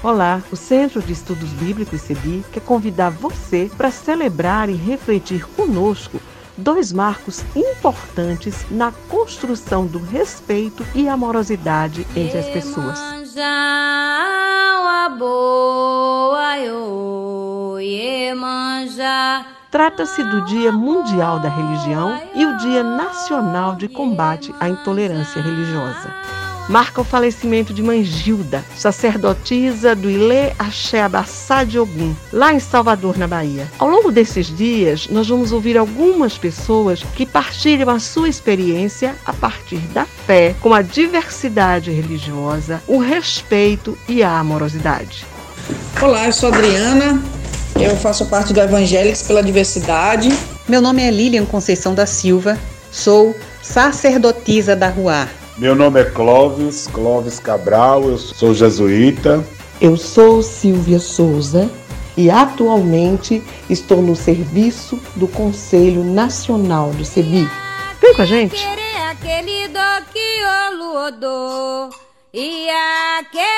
Olá, o Centro de Estudos Bíblicos CEBI quer convidar você para celebrar e refletir conosco dois marcos importantes na construção do respeito e amorosidade entre as pessoas. Trata-se do Dia Mundial da Religião e o Dia Nacional de Combate à Intolerância Religiosa marca o falecimento de Mãe Gilda, sacerdotisa do Ilê Axé Abassá de Ogum, lá em Salvador, na Bahia. Ao longo desses dias, nós vamos ouvir algumas pessoas que partilham a sua experiência a partir da fé, com a diversidade religiosa, o respeito e a amorosidade. Olá, eu sou Adriana, eu faço parte do Evangélicos pela Diversidade. Meu nome é Lilian Conceição da Silva, sou sacerdotisa da Ruar. Meu nome é Clóvis, Clóvis Cabral, eu sou jesuíta. Eu sou Silvia Souza e atualmente estou no serviço do Conselho Nacional do CEBI. Vem com a gente! E a que querer